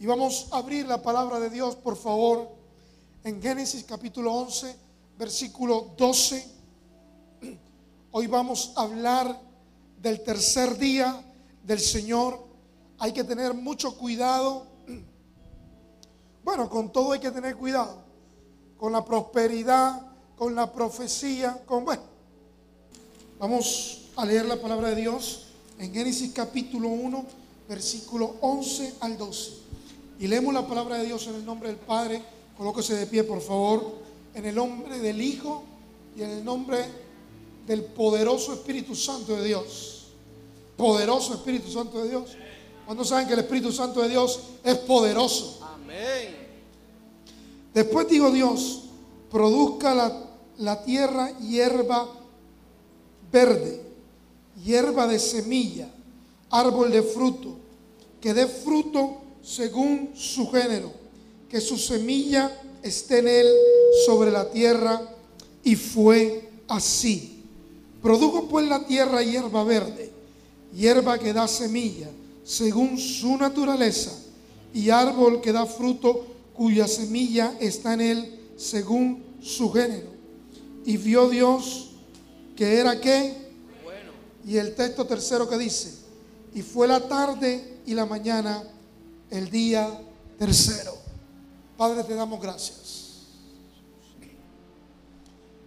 Y vamos a abrir la palabra de Dios, por favor, en Génesis capítulo 11, versículo 12. Hoy vamos a hablar del tercer día del Señor. Hay que tener mucho cuidado. Bueno, con todo hay que tener cuidado. Con la prosperidad, con la profecía, con bueno. Vamos a leer la palabra de Dios en Génesis capítulo 1, versículo 11 al 12. Y leemos la palabra de Dios en el nombre del Padre. Colóquese de pie, por favor. En el nombre del Hijo y en el nombre del poderoso Espíritu Santo de Dios. Poderoso Espíritu Santo de Dios. ¿Cuándo saben que el Espíritu Santo de Dios es poderoso? Amén. Después dijo Dios, produzca la, la tierra hierba verde, hierba de semilla, árbol de fruto, que dé fruto según su género, que su semilla esté en él sobre la tierra. Y fue así. Produjo pues la tierra hierba verde, hierba que da semilla, según su naturaleza, y árbol que da fruto cuya semilla está en él según su género. Y vio Dios que era qué. Bueno. Y el texto tercero que dice, y fue la tarde y la mañana el día tercero. Padre, te damos gracias.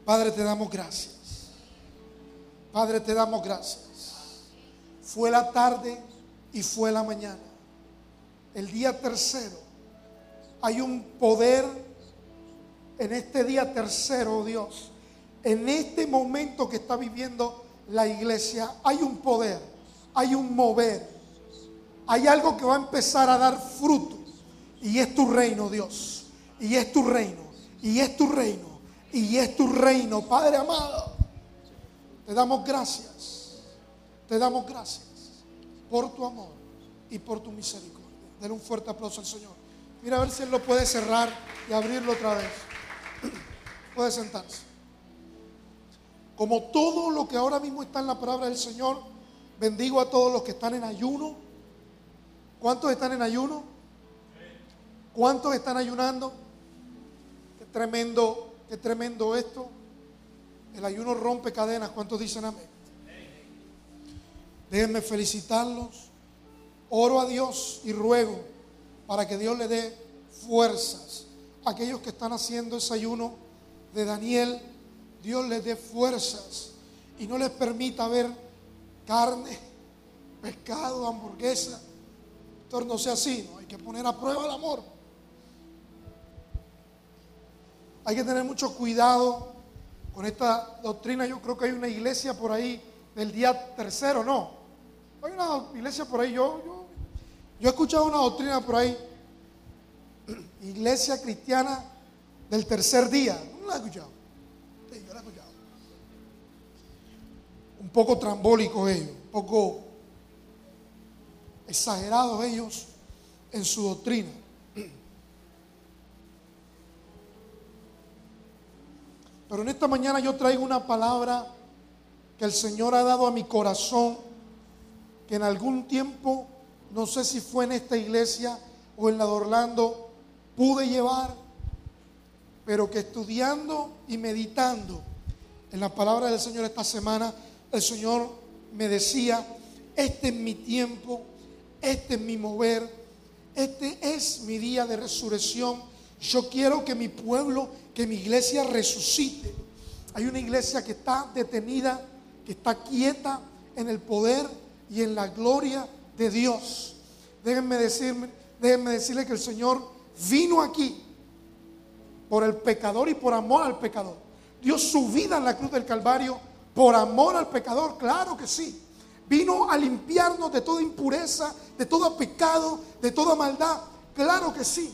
Padre, te damos gracias. Padre, te damos gracias. Fue la tarde y fue la mañana. El día tercero. Hay un poder en este día tercero, oh Dios. En este momento que está viviendo la iglesia, hay un poder, hay un mover. Hay algo que va a empezar a dar fruto. Y es tu reino, Dios. Y es tu reino. Y es tu reino. Y es tu reino, Padre amado. Te damos gracias. Te damos gracias por tu amor y por tu misericordia. Denle un fuerte aplauso al Señor. Mira a ver si Él lo puede cerrar y abrirlo otra vez. Puede sentarse. Como todo lo que ahora mismo está en la palabra del Señor, bendigo a todos los que están en ayuno. ¿Cuántos están en ayuno? ¿Cuántos están ayunando? Qué tremendo, qué tremendo esto. El ayuno rompe cadenas. ¿Cuántos dicen amén? Déjenme felicitarlos. Oro a Dios y ruego para que Dios le dé fuerzas aquellos que están haciendo ese ayuno de Daniel. Dios les dé fuerzas y no les permita ver carne, pescado, hamburguesa. No sea así, ¿no? hay que poner a prueba el amor. Hay que tener mucho cuidado con esta doctrina. Yo creo que hay una iglesia por ahí del día tercero, no. Hay una iglesia por ahí, yo, yo, he escuchado una doctrina por ahí, iglesia cristiana del tercer día. ¿No la he escuchado? La he escuchado. Un poco trambólicos ellos, un poco exagerados ellos en su doctrina. Pero en esta mañana yo traigo una palabra que el Señor ha dado a mi corazón, que en algún tiempo, no sé si fue en esta iglesia o en la de Orlando, pude llevar, pero que estudiando y meditando en la palabra del Señor esta semana, el Señor me decía, este es mi tiempo, este es mi mover, este es mi día de resurrección. Yo quiero que mi pueblo, que mi iglesia resucite. Hay una iglesia que está detenida, que está quieta en el poder y en la gloria de Dios. Déjenme decirme, déjenme decirle que el Señor vino aquí por el pecador y por amor al pecador. Dio su vida en la cruz del Calvario por amor al pecador, claro que sí. Vino a limpiarnos de toda impureza, de todo pecado, de toda maldad, claro que sí.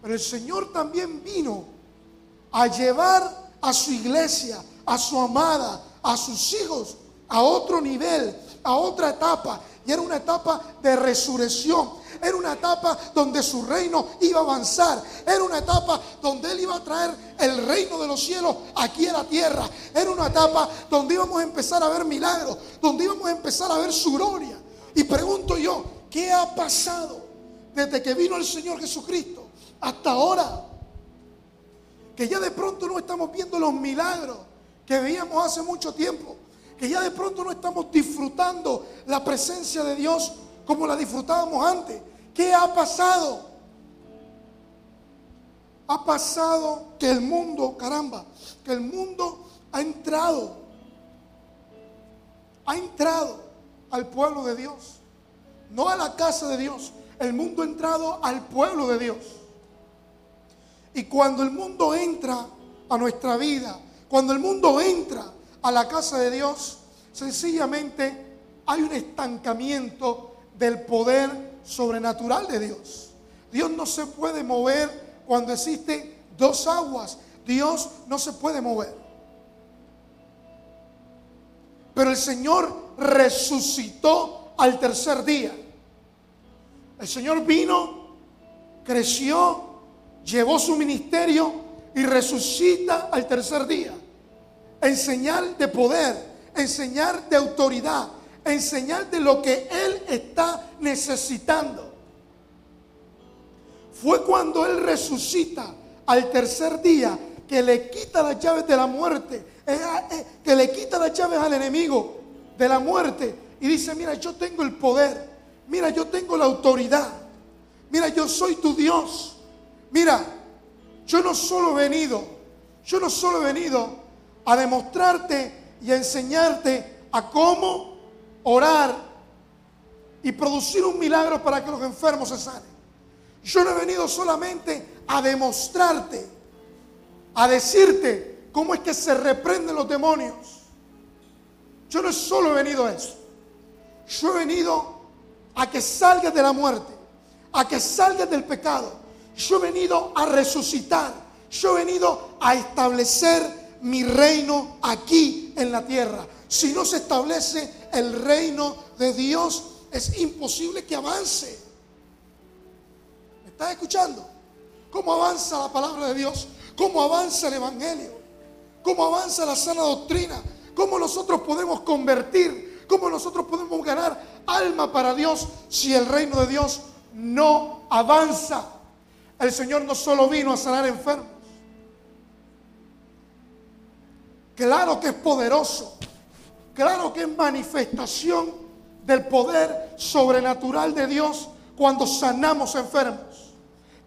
Pero el Señor también vino a llevar a su iglesia, a su amada, a sus hijos, a otro nivel, a otra etapa. Y era una etapa de resurrección. Era una etapa donde su reino iba a avanzar. Era una etapa donde Él iba a traer el reino de los cielos aquí a la tierra. Era una etapa donde íbamos a empezar a ver milagros, donde íbamos a empezar a ver su gloria. Y pregunto yo, ¿qué ha pasado? desde que vino el Señor Jesucristo hasta ahora. Que ya de pronto no estamos viendo los milagros que veíamos hace mucho tiempo. Que ya de pronto no estamos disfrutando la presencia de Dios como la disfrutábamos antes. ¿Qué ha pasado? Ha pasado que el mundo, caramba, que el mundo ha entrado, ha entrado al pueblo de Dios, no a la casa de Dios. El mundo ha entrado al pueblo de Dios. Y cuando el mundo entra a nuestra vida, cuando el mundo entra a la casa de Dios, sencillamente hay un estancamiento del poder sobrenatural de Dios. Dios no se puede mover cuando existen dos aguas. Dios no se puede mover. Pero el Señor resucitó al tercer día. El Señor vino, creció, llevó su ministerio y resucita al tercer día. En señal de poder, en señal de autoridad, en señal de lo que Él está necesitando. Fue cuando Él resucita al tercer día que le quita las llaves de la muerte, eh, eh, que le quita las llaves al enemigo de la muerte y dice, mira, yo tengo el poder, mira, yo tengo la autoridad, mira, yo soy tu Dios, mira, yo no solo he venido, yo no solo he venido a demostrarte y a enseñarte a cómo orar y producir un milagro para que los enfermos se sanen. Yo no he venido solamente a demostrarte, a decirte cómo es que se reprenden los demonios. Yo no solo he venido a eso. Yo he venido a que salgas de la muerte, a que salgas del pecado. Yo he venido a resucitar. Yo he venido a establecer mi reino aquí en la tierra. Si no se establece el reino de Dios, es imposible que avance. ¿Estás escuchando? ¿Cómo avanza la palabra de Dios? ¿Cómo avanza el Evangelio? ¿Cómo avanza la sana doctrina? ¿Cómo nosotros podemos convertir? ¿Cómo nosotros podemos ganar alma para Dios si el reino de Dios no avanza? El Señor no solo vino a sanar enfermos. Claro que es poderoso. Claro que es manifestación del poder sobrenatural de Dios cuando sanamos enfermos.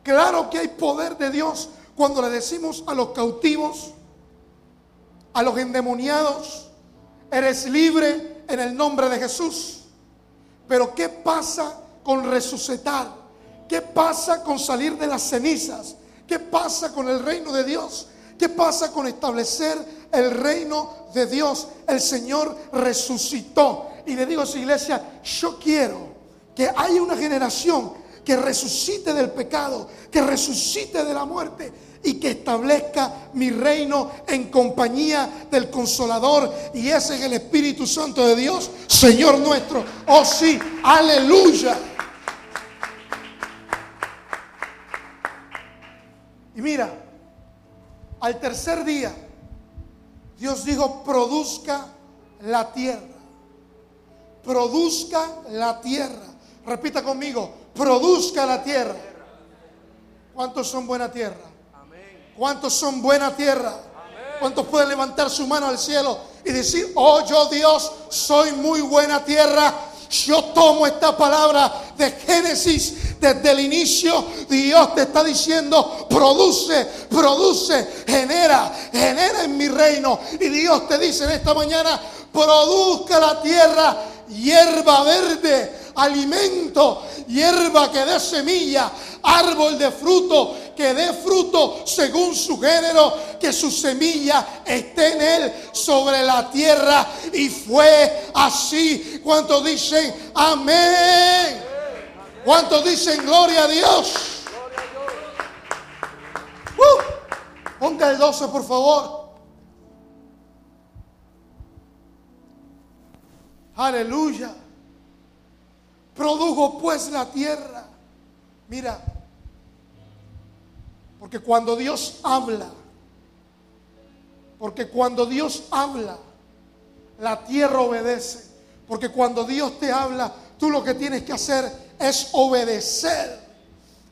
Claro que hay poder de Dios cuando le decimos a los cautivos, a los endemoniados, eres libre en el nombre de Jesús. Pero ¿qué pasa con resucitar? ¿Qué pasa con salir de las cenizas? ¿Qué pasa con el reino de Dios? ¿Qué pasa con establecer el reino de Dios? El Señor resucitó. Y le digo a su iglesia, yo quiero que haya una generación que resucite del pecado, que resucite de la muerte y que establezca mi reino en compañía del consolador. Y ese es el Espíritu Santo de Dios, Señor nuestro. Oh sí, aleluya. Y mira, al tercer día, Dios dijo, produzca la tierra. Produzca la tierra. Repita conmigo, produzca la tierra. ¿Cuántos son buena tierra? ¿Cuántos son buena tierra? ¿Cuántos pueden levantar su mano al cielo y decir, oh yo Dios, soy muy buena tierra? Yo tomo esta palabra de Génesis desde el inicio. Dios te está diciendo, produce, produce, genera, genera en mi reino. Y Dios te dice en esta mañana, produzca la tierra hierba verde alimento, hierba que dé semilla, árbol de fruto que dé fruto según su género, que su semilla esté en él sobre la tierra. Y fue así. ¿Cuántos dicen amén? ¿Cuántos dicen gloria a Dios? Uh, ponga el 12, por favor. Aleluya. Produjo pues la tierra. Mira, porque cuando Dios habla, porque cuando Dios habla, la tierra obedece. Porque cuando Dios te habla, tú lo que tienes que hacer es obedecer.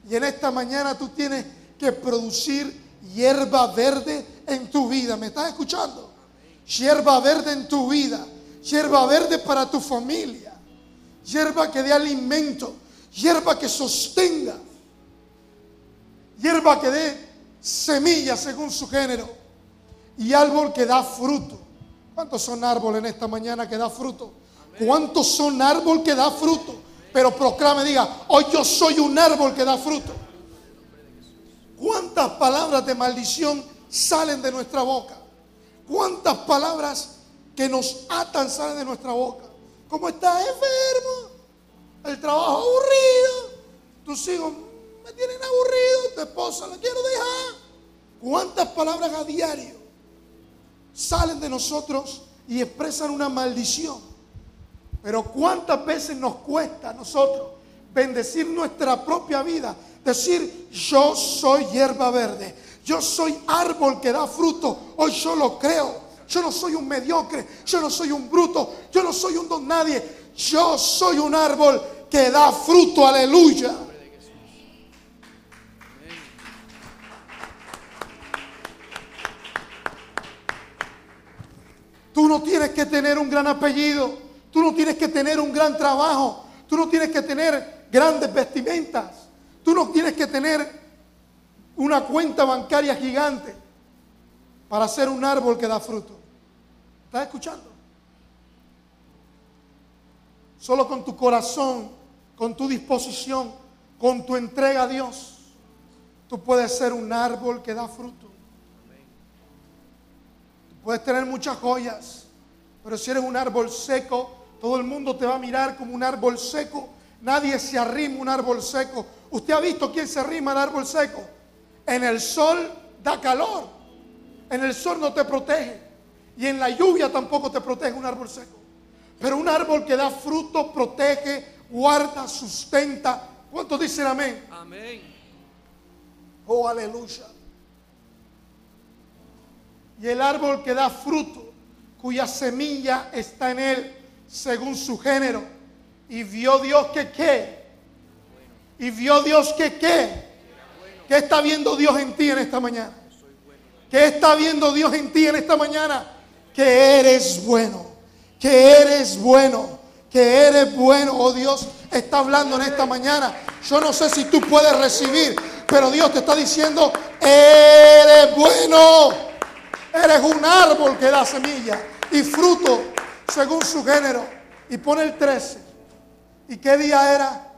Y en esta mañana tú tienes que producir hierba verde en tu vida. ¿Me estás escuchando? Hierba verde en tu vida. Hierba verde para tu familia. Hierba que dé alimento. Hierba que sostenga. Hierba que dé semilla según su género. Y árbol que da fruto. ¿Cuántos son árboles en esta mañana que da fruto? ¿Cuántos son árbol que da fruto? Pero proclame, diga, hoy yo soy un árbol que da fruto. ¿Cuántas palabras de maldición salen de nuestra boca? ¿Cuántas palabras que nos atan salen de nuestra boca? ¿Cómo estás enfermo? El trabajo aburrido. Tus hijos me tienen aburrido. Tu esposa la quiero dejar. ¿Cuántas palabras a diario salen de nosotros y expresan una maldición? Pero cuántas veces nos cuesta a nosotros bendecir nuestra propia vida. Decir, yo soy hierba verde. Yo soy árbol que da fruto. Hoy yo lo creo. Yo no soy un mediocre. Yo no soy un bruto. Yo no soy un don nadie. Yo soy un árbol que da fruto. Aleluya. Tú no tienes que tener un gran apellido. Tú no tienes que tener un gran trabajo. Tú no tienes que tener grandes vestimentas. Tú no tienes que tener una cuenta bancaria gigante para ser un árbol que da fruto. ¿Estás escuchando? Solo con tu corazón, con tu disposición, con tu entrega a Dios, tú puedes ser un árbol que da fruto. Puedes tener muchas joyas, pero si eres un árbol seco, todo el mundo te va a mirar como un árbol seco. Nadie se arrima a un árbol seco. ¿Usted ha visto quién se arrima al árbol seco? En el sol da calor. En el sol no te protege. Y en la lluvia tampoco te protege un árbol seco. Pero un árbol que da fruto, protege, guarda, sustenta. ¿Cuántos dicen amén? Amén. Oh, aleluya. Y el árbol que da fruto, cuya semilla está en él, según su género. Y vio Dios que qué. Y vio Dios que qué. ¿Qué está viendo Dios en ti en esta mañana? ¿Qué está viendo Dios en ti en esta mañana? Que eres bueno. Que eres bueno. Que eres bueno. Oh Dios está hablando en esta mañana. Yo no sé si tú puedes recibir. Pero Dios te está diciendo, eres bueno. Eres un árbol que da semilla y fruto según su género. Y pone el 13. ¿Y qué día era?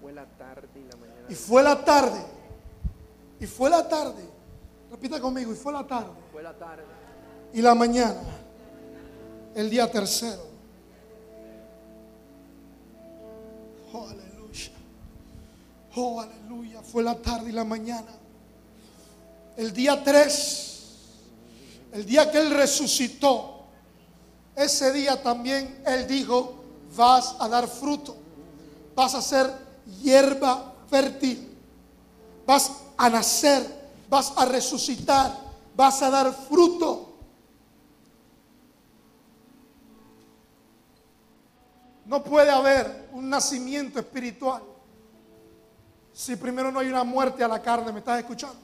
Fue la tarde y la mañana. Y fue la tarde. Y fue la tarde. Repita conmigo. Y fue la tarde. Fue la tarde. Y la mañana. El día tercero. Oh, aleluya. Oh, aleluya. Fue la tarde y la mañana. El día 3 el día que Él resucitó, ese día también Él dijo, vas a dar fruto, vas a ser hierba fértil, vas a nacer, vas a resucitar, vas a dar fruto. No puede haber un nacimiento espiritual si primero no hay una muerte a la carne. ¿Me estás escuchando?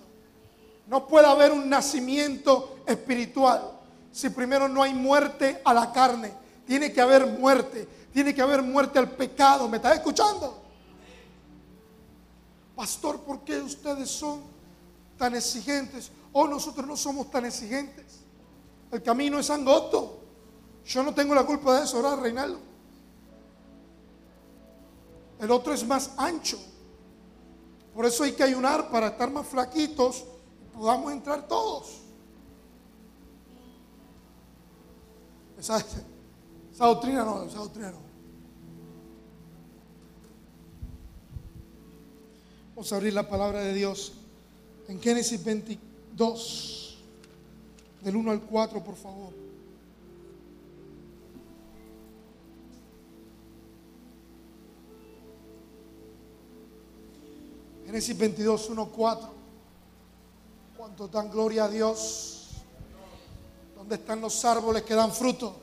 No puede haber un nacimiento espiritual si primero no hay muerte a la carne. Tiene que haber muerte. Tiene que haber muerte al pecado. ¿Me estás escuchando? Pastor, ¿por qué ustedes son tan exigentes? O oh, nosotros no somos tan exigentes. El camino es angosto. Yo no tengo la culpa de eso, ¿verdad, Reinaldo? El otro es más ancho. Por eso hay que ayunar para estar más flaquitos podamos entrar todos. Esa, doctrina no, esa doctrina no. Vamos a abrir la palabra de Dios en Génesis 22, del 1 al 4, por favor. Génesis 22, 1, 4. ¿Cuánto dan gloria a Dios? ¿Dónde están los árboles que dan fruto?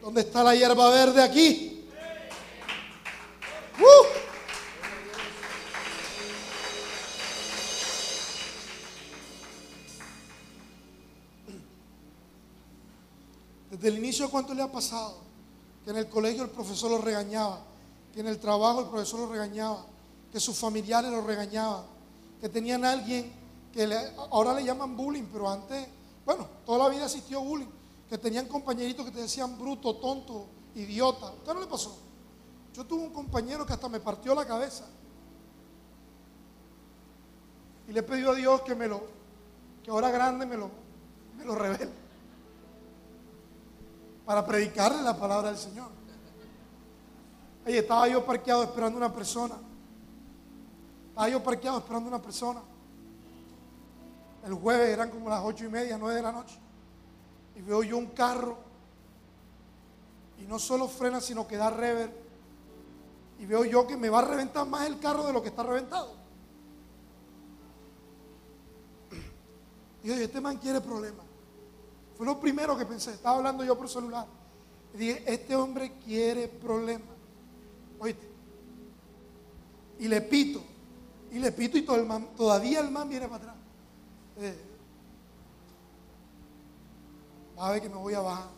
¿Dónde está la hierba verde aquí? ¡Uh! Desde el inicio, ¿cuánto le ha pasado? Que en el colegio el profesor lo regañaba, que en el trabajo el profesor lo regañaba, que sus familiares lo regañaban, que tenían a alguien que ahora le llaman bullying, pero antes, bueno, toda la vida existió bullying, que tenían compañeritos que te decían bruto, tonto, idiota. ¿A usted no le pasó? Yo tuve un compañero que hasta me partió la cabeza. Y le he pedido a Dios que me lo, que ahora grande me lo, me lo revele. Para predicarle la palabra del Señor. Oye, estaba yo parqueado esperando una persona. Estaba yo parqueado esperando una persona. El jueves eran como las ocho y media, nueve de la noche. Y veo yo un carro. Y no solo frena, sino que da rever. Y veo yo que me va a reventar más el carro de lo que está reventado. Y dije, este man quiere problemas. Fue lo primero que pensé. Estaba hablando yo por celular. Y dije, este hombre quiere problemas. Oíste. Y le pito. Y le pito y todo el man, todavía el man viene para atrás. Eh, va a ver que me voy a bajar.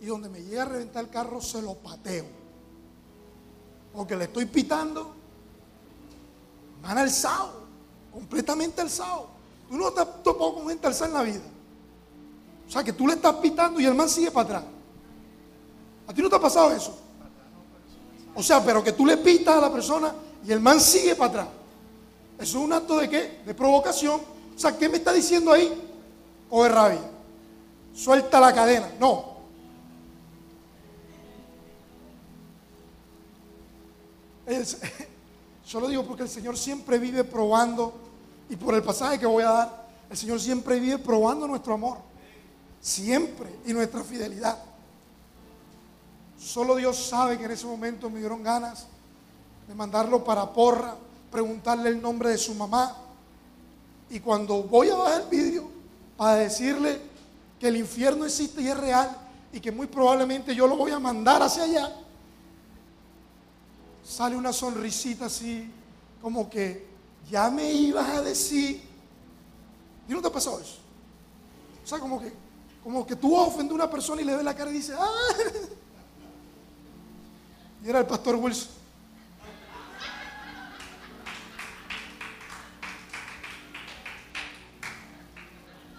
Y donde me llega a reventar el carro, se lo pateo. Porque le estoy pitando. Man alzado. Completamente alzado. Tú no te topado con gente alzada en la vida. O sea, que tú le estás pitando y el man sigue para atrás. ¿A ti no te ha pasado eso? O sea, pero que tú le pitas a la persona y el man sigue para atrás. Eso es un acto de qué? De provocación. O sea, ¿qué me está diciendo ahí? Coge rabia. Suelta la cadena. No. Yo lo digo porque el Señor siempre vive probando, y por el pasaje que voy a dar, el Señor siempre vive probando nuestro amor. Siempre. Y nuestra fidelidad. Solo Dios sabe que en ese momento me dieron ganas de mandarlo para porra, preguntarle el nombre de su mamá. Y cuando voy a bajar el vidrio para decirle que el infierno existe y es real y que muy probablemente yo lo voy a mandar hacia allá, sale una sonrisita así, como que ya me ibas a decir. ¿Y no te pasado eso? O sea, como que, como que tú ofendes a una persona y le ves la cara y dices, ¡ah! Era el pastor Wilson.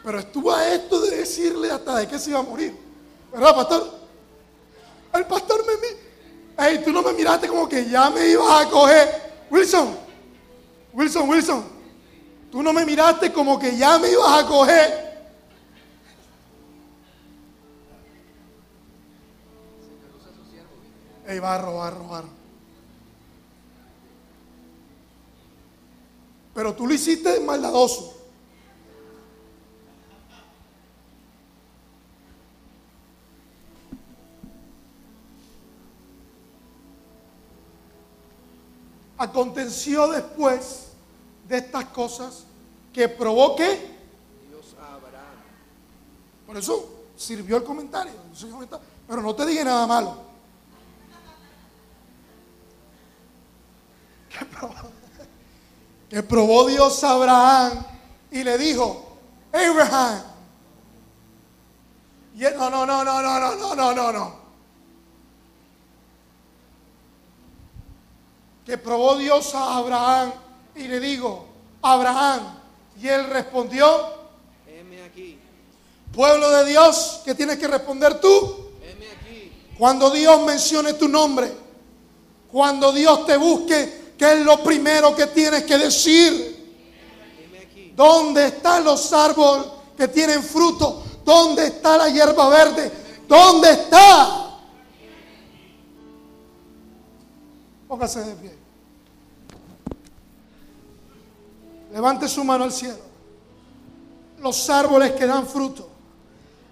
Pero estuvo a esto de decirle hasta de que se iba a morir. ¿Verdad, pastor? El pastor me mira. Ey, tú no me miraste como que ya me ibas a coger. Wilson, Wilson, Wilson. Tú no me miraste como que ya me ibas a coger. Ey, barro, barro, barro. Pero tú lo hiciste maldadoso. Aconteció después de estas cosas que provoque. Dios a Abraham. Por eso sirvió el comentario. Pero no te dije nada malo. Que probó, que Dios a Abraham y le dijo, Abraham. Y él, no, no, no, no, no, no, no, no, no, no. Que probó Dios a Abraham y le dijo, Abraham. Y él respondió, Heme aquí, Pueblo de Dios, ¿qué tienes que responder tú? heme aquí. Cuando Dios mencione tu nombre, cuando Dios te busque, ¿qué es lo primero que tienes que decir? ¿Dónde están los árboles que tienen fruto? ¿Dónde está la hierba verde? ¿Dónde está? Póngase de pie. Levante su mano al cielo. Los árboles que dan fruto.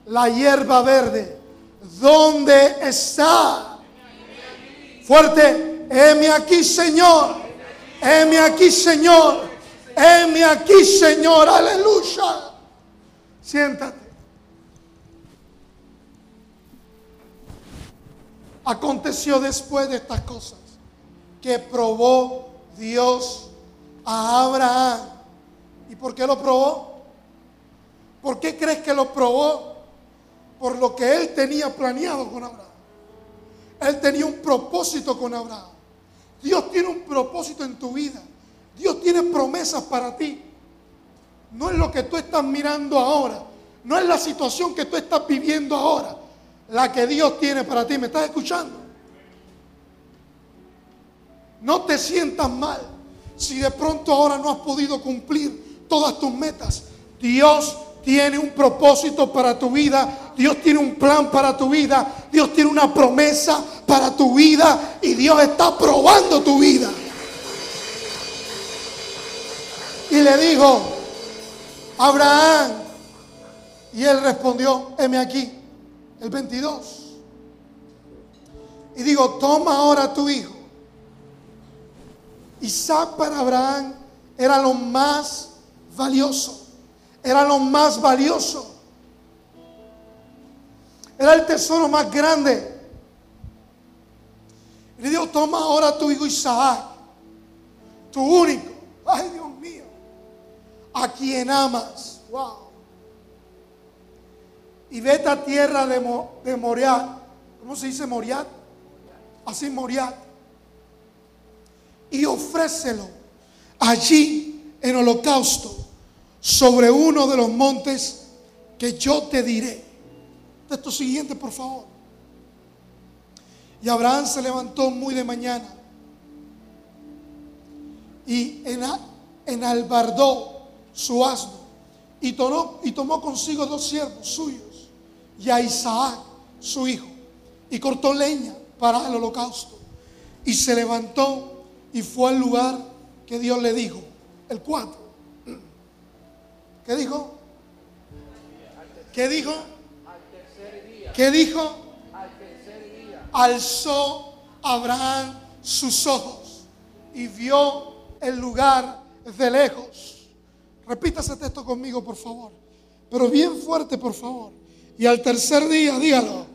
La hierba verde. ¿Dónde está? Fuerte. Heme aquí, Señor. Heme aquí, Señor. Heme aquí, Señor. Aleluya. Siéntate. Aconteció después de estas cosas que probó Dios a Abraham. ¿Y por qué lo probó? ¿Por qué crees que lo probó? Por lo que él tenía planeado con Abraham. Él tenía un propósito con Abraham. Dios tiene un propósito en tu vida. Dios tiene promesas para ti. No es lo que tú estás mirando ahora. No es la situación que tú estás viviendo ahora. La que Dios tiene para ti. ¿Me estás escuchando? No te sientas mal si de pronto ahora no has podido cumplir todas tus metas. Dios tiene un propósito para tu vida, Dios tiene un plan para tu vida, Dios tiene una promesa para tu vida y Dios está probando tu vida. Y le dijo, Abraham, y él respondió, heme aquí, el 22. Y digo, toma ahora tu hijo. Isaac para Abraham era lo más valioso era lo más valioso. Era el tesoro más grande. Y le dijo, toma ahora tu hijo Isaac, tu único. Ay, Dios mío. A quien amas. Wow. Y vete a tierra de, Moriat. ¿Cómo se dice Moriat? Así Moriat. Y ofrécelo allí en holocausto sobre uno de los montes que yo te diré. Esto siguiente, por favor. Y Abraham se levantó muy de mañana y enalbardó su asno y tomó, y tomó consigo dos siervos suyos y a Isaac, su hijo, y cortó leña para el holocausto. Y se levantó y fue al lugar que Dios le dijo, el cuatro. ¿Qué dijo? ¿Qué dijo? ¿Qué dijo? Alzó Abraham sus ojos y vio el lugar de lejos. Repítase esto conmigo, por favor. Pero bien fuerte, por favor. Y al tercer día, dígalo.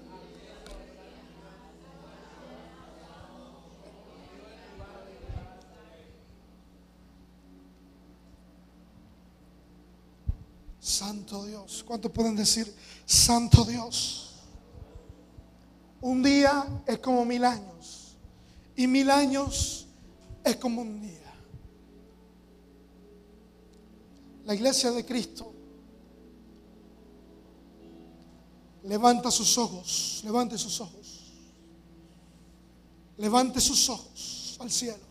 Santo Dios. ¿Cuántos pueden decir Santo Dios? Un día es como mil años y mil años es como un día. La iglesia de Cristo levanta sus ojos, levante sus ojos, levante sus ojos al cielo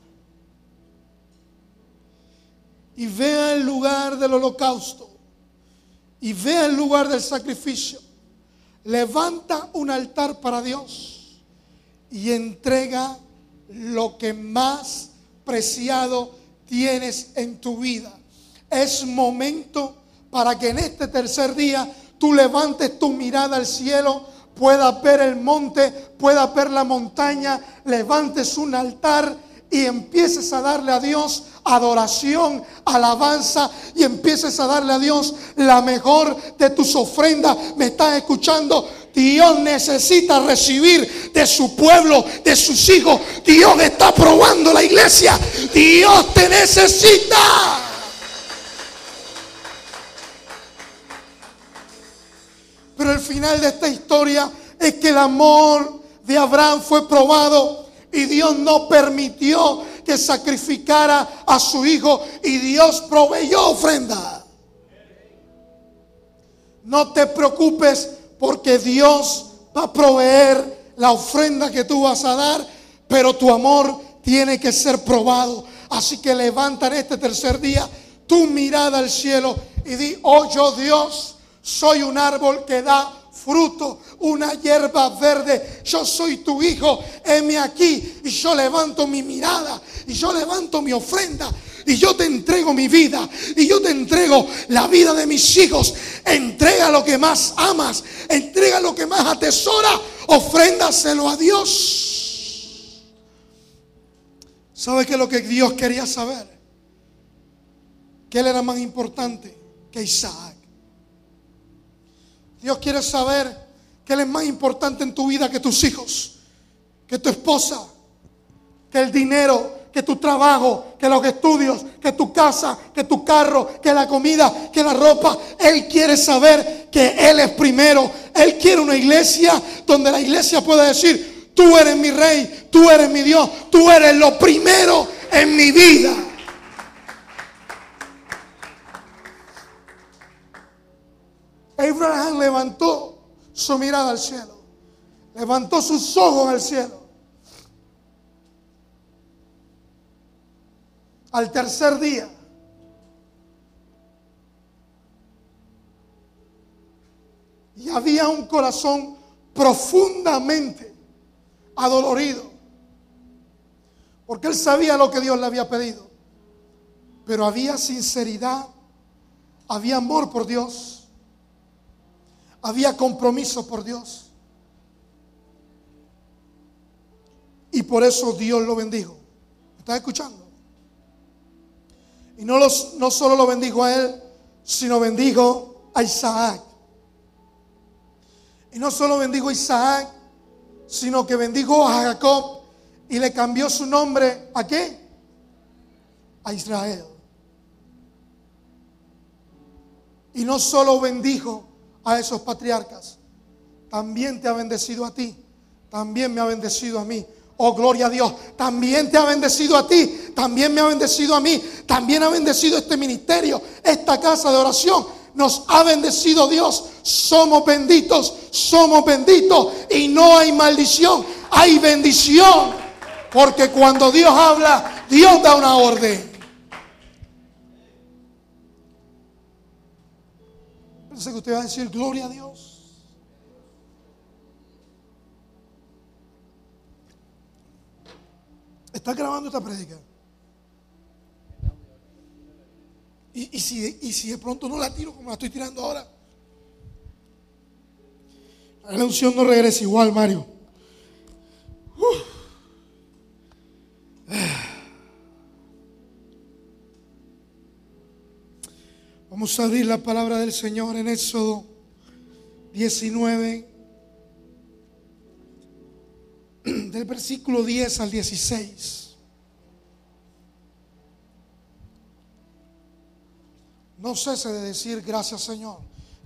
y vea el lugar del holocausto y ve el lugar del sacrificio, levanta un altar para Dios y entrega lo que más preciado tienes en tu vida. Es momento para que en este tercer día tú levantes tu mirada al cielo, puedas ver el monte, puedas ver la montaña, levantes un altar y empieces a darle a Dios adoración, alabanza y empieces a darle a Dios la mejor de tus ofrendas. ¿Me estás escuchando? Dios necesita recibir de su pueblo, de sus hijos. Dios está probando la iglesia. Dios te necesita. Pero el final de esta historia es que el amor de Abraham fue probado y Dios no permitió que sacrificara a su hijo y Dios proveyó ofrenda. No te preocupes porque Dios va a proveer la ofrenda que tú vas a dar, pero tu amor tiene que ser probado. Así que levanta en este tercer día tu mirada al cielo y di, oh yo Dios, soy un árbol que da fruto, una hierba verde. Yo soy tu hijo, heme aquí. Y yo levanto mi mirada, y yo levanto mi ofrenda, y yo te entrego mi vida, y yo te entrego la vida de mis hijos. Entrega lo que más amas, entrega lo que más atesora, ofréndaselo a Dios. ¿Sabe qué es lo que Dios quería saber? Que Él era más importante que Isaac. Dios quiere saber que Él es más importante en tu vida que tus hijos, que tu esposa, que el dinero, que tu trabajo, que los estudios, que tu casa, que tu carro, que la comida, que la ropa. Él quiere saber que Él es primero. Él quiere una iglesia donde la iglesia pueda decir, tú eres mi rey, tú eres mi Dios, tú eres lo primero en mi vida. Abraham levantó su mirada al cielo, levantó sus ojos al cielo. Al tercer día, y había un corazón profundamente adolorido, porque él sabía lo que Dios le había pedido, pero había sinceridad, había amor por Dios, había compromiso por Dios. Y por eso Dios lo bendijo. ¿Me estás escuchando? Y no, no solo lo bendijo a él, sino bendijo a Isaac. Y no solo bendijo a Isaac, sino que bendijo a Jacob y le cambió su nombre a qué? A Israel. Y no solo bendijo a esos patriarcas, también te ha bendecido a ti, también me ha bendecido a mí. Oh, gloria a Dios. También te ha bendecido a ti. También me ha bendecido a mí. También ha bendecido este ministerio, esta casa de oración. Nos ha bendecido Dios. Somos benditos. Somos benditos. Y no hay maldición. Hay bendición. Porque cuando Dios habla, Dios da una orden. Que usted va a decir gloria a Dios. ¿Está grabando esta prédica? Y, y si, y si de pronto no la tiro como la estoy tirando ahora. La unción no regresa igual, Mario. Vamos abrir la palabra del Señor en Éxodo 19, del versículo 10 al 16. No cese de decir gracias Señor.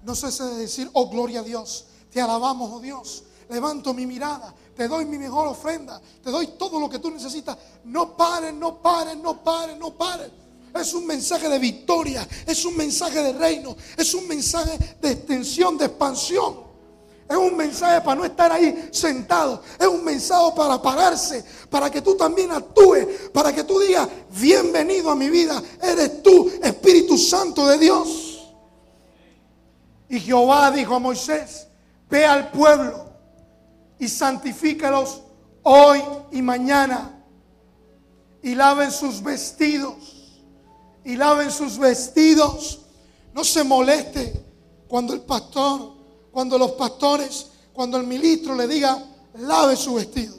No cese de decir, oh gloria a Dios. Te alabamos, oh Dios. Levanto mi mirada. Te doy mi mejor ofrenda. Te doy todo lo que tú necesitas. No pares, no pares, no pares, no pares. Es un mensaje de victoria. Es un mensaje de reino. Es un mensaje de extensión, de expansión. Es un mensaje para no estar ahí sentado. Es un mensaje para pararse, para que tú también actúes, para que tú digas, bienvenido a mi vida. Eres tú, Espíritu Santo de Dios. Y Jehová dijo a Moisés, ve al pueblo y santifícalos hoy y mañana. Y laven sus vestidos. Y laven sus vestidos. No se moleste cuando el pastor cuando los pastores, cuando el ministro le diga, lave su vestido.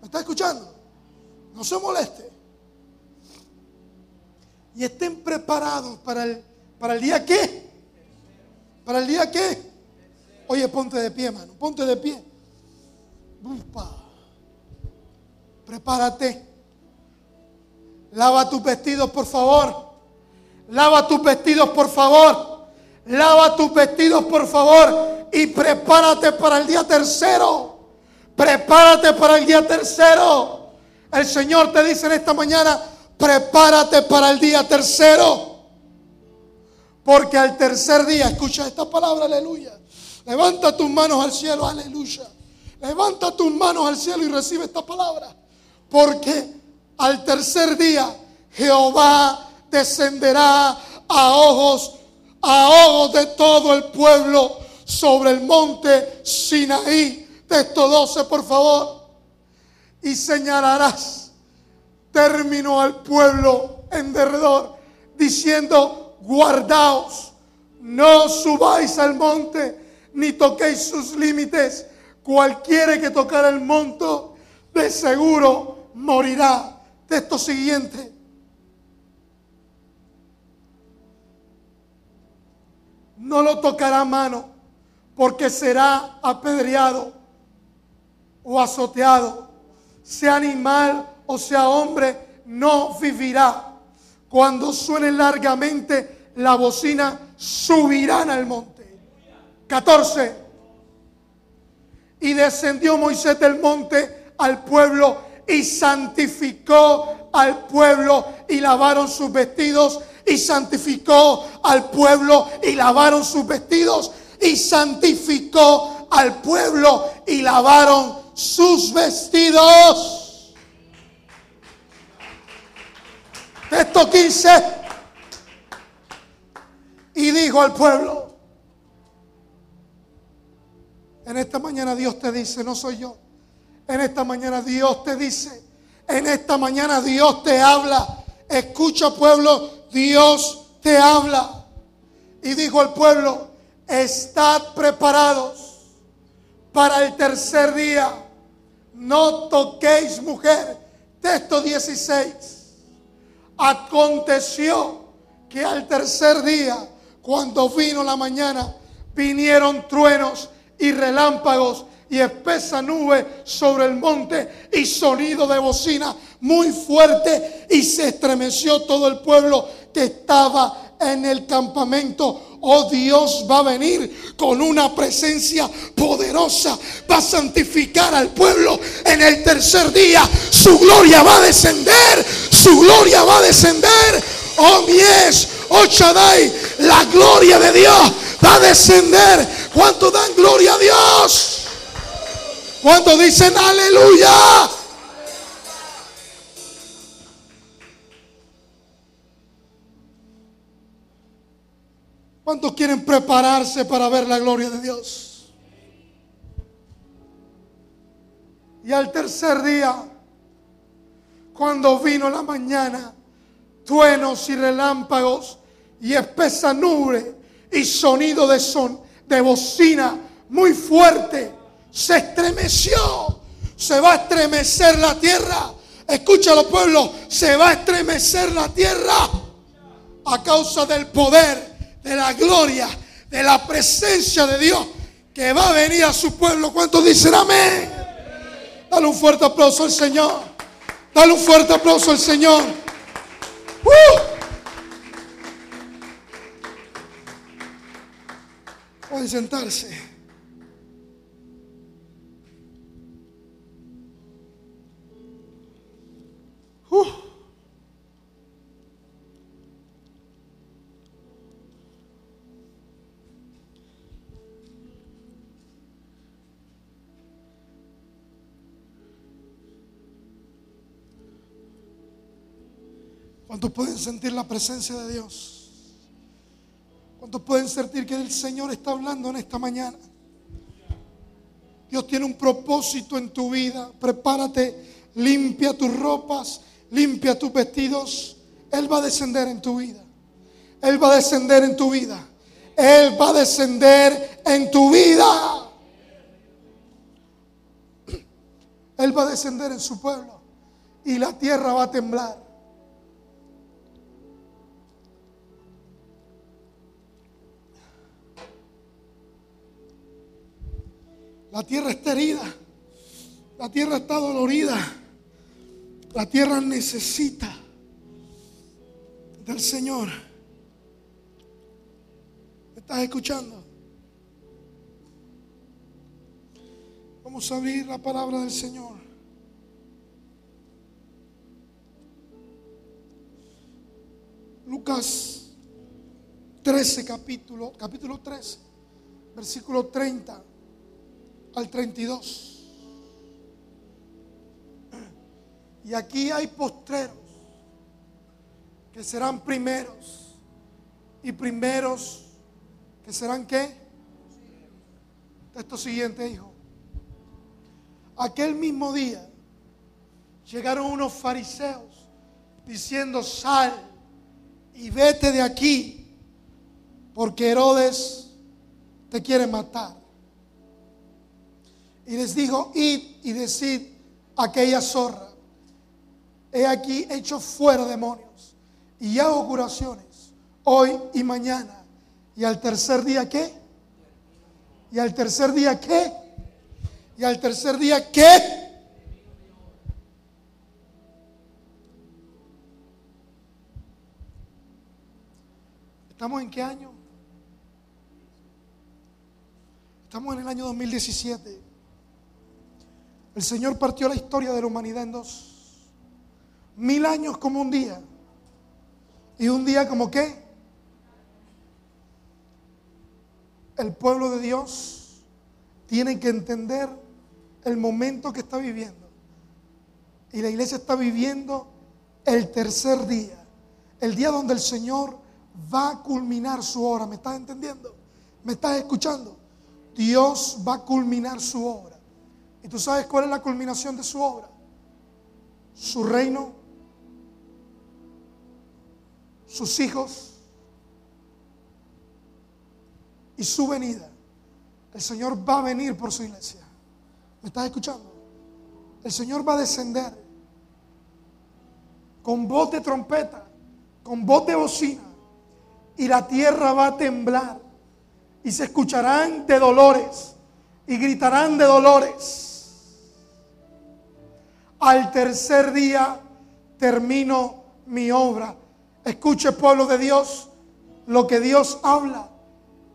¿Me está escuchando? No se moleste. Y estén preparados para el, para el día qué. ¿Para el día qué? Oye, ponte de pie, mano. Ponte de pie. Upa. Prepárate. Lava tus vestidos, por favor. Lava tus vestidos, por favor. Lava tus vestidos, por favor, y prepárate para el día tercero. Prepárate para el día tercero. El Señor te dice en esta mañana, prepárate para el día tercero. Porque al tercer día, escucha esta palabra, aleluya. Levanta tus manos al cielo, aleluya. Levanta tus manos al cielo y recibe esta palabra. Porque al tercer día Jehová descenderá a ojos a ojos de todo el pueblo sobre el monte Sinaí. Texto 12, por favor. Y señalarás término al pueblo en derredor, diciendo, guardaos, no subáis al monte, ni toquéis sus límites. Cualquiera que tocar el monte, de seguro morirá. Texto siguiente. no lo tocará mano, porque será apedreado o azoteado, sea animal o sea hombre, no vivirá. Cuando suene largamente la bocina, subirán al monte. 14. Y descendió Moisés del monte al pueblo y santificó al pueblo y lavaron sus vestidos y santificó al pueblo y lavaron sus vestidos y santificó al pueblo y lavaron sus vestidos. Texto 15. Y dijo al pueblo, en esta mañana Dios te dice, no soy yo. En esta mañana Dios te dice, en esta mañana Dios te habla. Escucha pueblo, Dios te habla. Y dijo al pueblo, estad preparados para el tercer día. No toquéis mujer. Texto 16. Aconteció que al tercer día, cuando vino la mañana, vinieron truenos y relámpagos y espesa nube sobre el monte y sonido de bocina muy fuerte y se estremeció todo el pueblo que estaba en el campamento. Oh Dios va a venir con una presencia poderosa. Va a santificar al pueblo en el tercer día. Su gloria va a descender. Su gloria va a descender. Oh mies, oh Shaddai, la gloria de Dios va a descender. ¿Cuánto dan gloria a Dios? ¿Cuántos dicen aleluya? ¿Cuántos quieren prepararse para ver la gloria de Dios? Y al tercer día, cuando vino la mañana, truenos y relámpagos y espesa nube y sonido de son de bocina muy fuerte, se estremeció. Se va a estremecer la tierra. Escúchalo pueblo, se va a estremecer la tierra a causa del poder, de la gloria, de la presencia de Dios que va a venir a su pueblo. ¿Cuántos dicen amén? Dale un fuerte aplauso al Señor. Dale un fuerte aplauso al Señor. ¡Uh! Pueden sentarse. ¿Cuántos pueden sentir la presencia de Dios? ¿Cuántos pueden sentir que el Señor está hablando en esta mañana? Dios tiene un propósito en tu vida. Prepárate, limpia tus ropas, limpia tus vestidos. Él va a descender en tu vida. Él va a descender en tu vida. Él va a descender en tu vida. Él va a descender en su pueblo. Y la tierra va a temblar. La tierra está herida. La tierra está dolorida. La tierra necesita del Señor. ¿Me estás escuchando? Vamos a abrir la palabra del Señor. Lucas 13, capítulo, capítulo 13, versículo 30 al 32. Y aquí hay postreros que serán primeros y primeros que serán qué? Esto siguiente, hijo. Aquel mismo día llegaron unos fariseos diciendo, sal y vete de aquí, porque Herodes te quiere matar y les dijo, id y decid a aquella zorra, he aquí hecho fuera demonios y hago curaciones hoy y mañana. Y al tercer día qué? Y al tercer día qué? Y al tercer día qué? ¿Estamos en qué año? Estamos en el año 2017. El Señor partió la historia de la humanidad en dos. Mil años como un día. Y un día como qué? El pueblo de Dios tiene que entender el momento que está viviendo. Y la iglesia está viviendo el tercer día. El día donde el Señor va a culminar su obra. ¿Me estás entendiendo? ¿Me estás escuchando? Dios va a culminar su obra. ¿Y tú sabes cuál es la culminación de su obra? Su reino, sus hijos y su venida. El Señor va a venir por su iglesia. ¿Me estás escuchando? El Señor va a descender con voz de trompeta, con voz de bocina, y la tierra va a temblar, y se escucharán de dolores, y gritarán de dolores. Al tercer día termino mi obra. Escuche, pueblo de Dios, lo que Dios habla.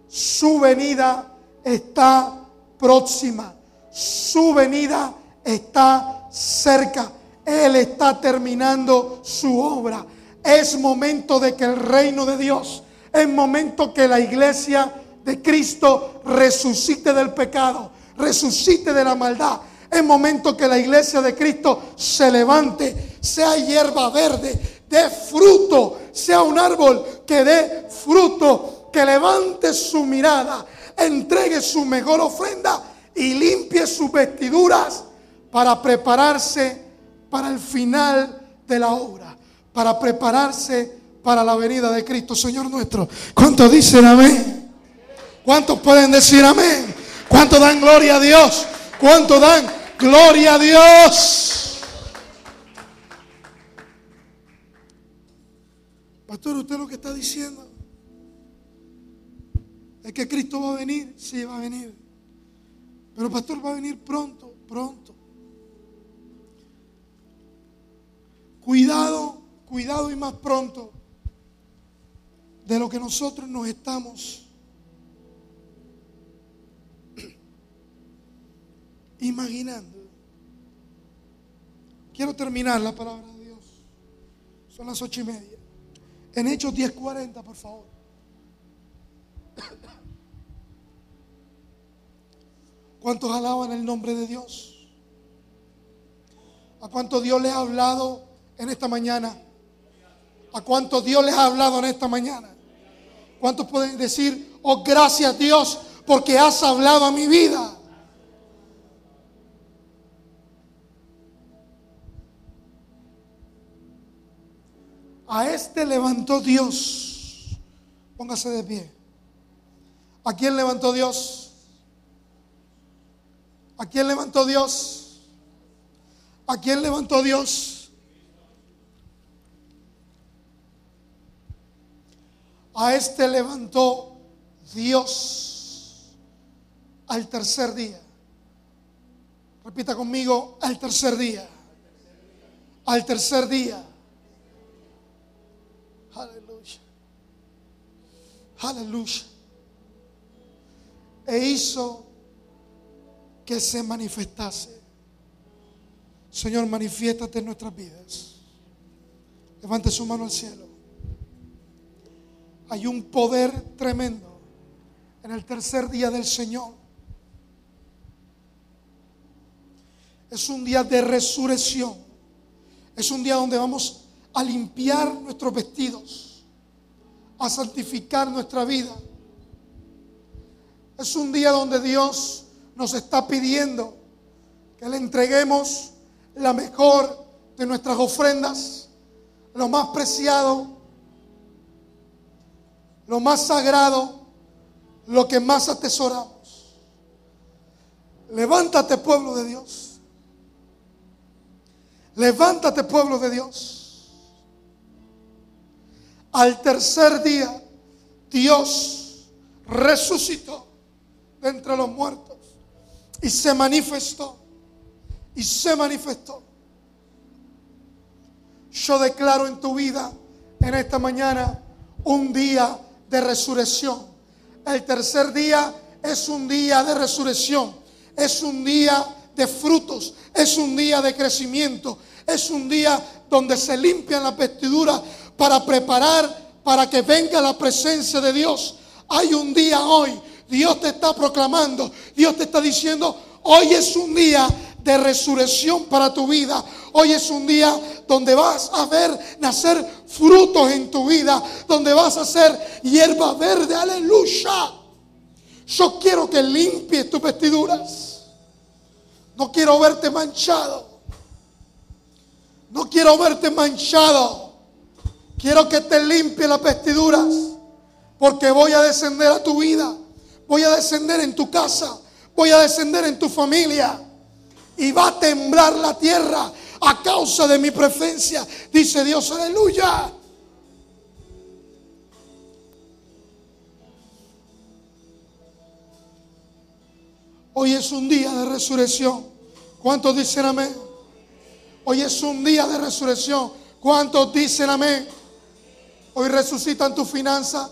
Su venida está próxima. Su venida está cerca. Él está terminando su obra. Es momento de que el reino de Dios, es momento que la iglesia de Cristo resucite del pecado, resucite de la maldad. Es momento que la iglesia de Cristo se levante, sea hierba verde, dé fruto, sea un árbol que dé fruto, que levante su mirada, entregue su mejor ofrenda y limpie sus vestiduras para prepararse para el final de la obra, para prepararse para la venida de Cristo, Señor nuestro. ¿Cuántos dicen amén? ¿Cuántos pueden decir amén? ¿Cuántos dan gloria a Dios? ¿Cuántos dan gloria a Dios? Pastor, ¿usted lo que está diciendo? ¿Es que Cristo va a venir? Sí, va a venir. Pero pastor va a venir pronto, pronto. Cuidado, cuidado y más pronto de lo que nosotros nos estamos imaginando. Quiero terminar la palabra de Dios. Son las ocho y media. En Hechos 10:40, por favor. ¿Cuántos alaban el nombre de Dios? ¿A cuánto Dios les ha hablado en esta mañana? ¿A cuánto Dios les ha hablado en esta mañana? ¿Cuántos pueden decir, oh gracias Dios, porque has hablado a mi vida? A este levantó Dios. Póngase de pie. ¿A quién levantó Dios? ¿A quién levantó Dios? ¿A quién levantó Dios? A este levantó Dios al tercer día. Repita conmigo, al tercer día. Al tercer día. Aleluya. E hizo que se manifestase. Señor, manifiéstate en nuestras vidas. Levante su mano al cielo. Hay un poder tremendo en el tercer día del Señor. Es un día de resurrección. Es un día donde vamos a limpiar nuestros vestidos, a santificar nuestra vida. Es un día donde Dios nos está pidiendo que le entreguemos la mejor de nuestras ofrendas, lo más preciado, lo más sagrado, lo que más atesoramos. Levántate pueblo de Dios. Levántate pueblo de Dios. Al tercer día, Dios resucitó de entre los muertos y se manifestó. Y se manifestó. Yo declaro en tu vida en esta mañana un día de resurrección. El tercer día es un día de resurrección. Es un día de frutos. Es un día de crecimiento. Es un día donde se limpian las vestiduras para preparar para que venga la presencia de Dios. Hay un día hoy. Dios te está proclamando. Dios te está diciendo, hoy es un día de resurrección para tu vida. Hoy es un día donde vas a ver nacer frutos en tu vida, donde vas a ser hierba verde, aleluya. Yo quiero que limpies tus vestiduras. No quiero verte manchado. No quiero verte manchado. Quiero que te limpie las vestiduras. Porque voy a descender a tu vida. Voy a descender en tu casa. Voy a descender en tu familia. Y va a temblar la tierra a causa de mi presencia. Dice Dios, aleluya. Hoy es un día de resurrección. ¿Cuántos dicen amén? Hoy es un día de resurrección. ¿Cuántos dicen amén? Hoy resucitan tu finanza,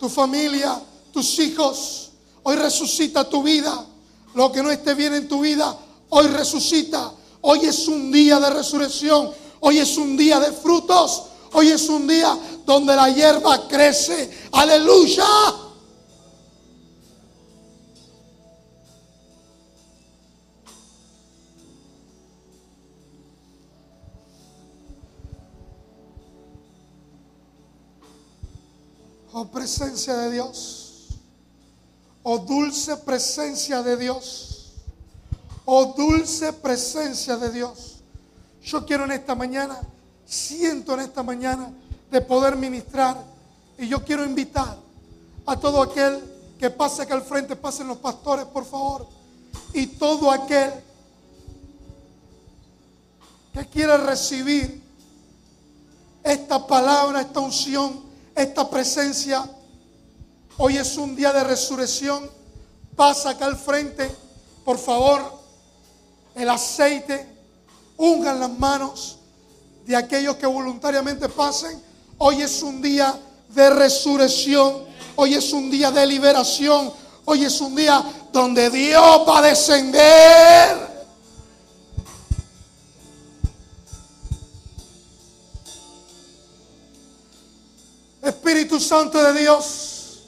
tu familia, tus hijos. Hoy resucita tu vida. Lo que no esté bien en tu vida, hoy resucita. Hoy es un día de resurrección. Hoy es un día de frutos. Hoy es un día donde la hierba crece. Aleluya. Oh presencia de Dios. Oh dulce presencia de Dios. Oh dulce presencia de Dios. Yo quiero en esta mañana, siento en esta mañana de poder ministrar. Y yo quiero invitar a todo aquel que pase acá al frente, pasen los pastores, por favor. Y todo aquel que quiera recibir esta palabra, esta unción, esta presencia. Hoy es un día de resurrección. Pasa acá al frente, por favor, el aceite, ungan las manos de aquellos que voluntariamente pasen. Hoy es un día de resurrección. Hoy es un día de liberación. Hoy es un día donde Dios va a descender. Espíritu Santo de Dios,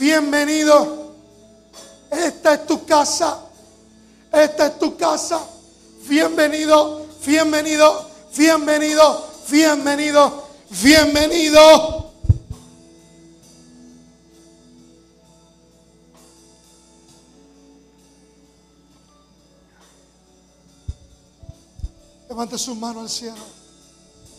bienvenido. Esta es tu casa. Esta es tu casa. Bienvenido, bienvenido, bienvenido, bienvenido, bienvenido. Levante su mano al cielo.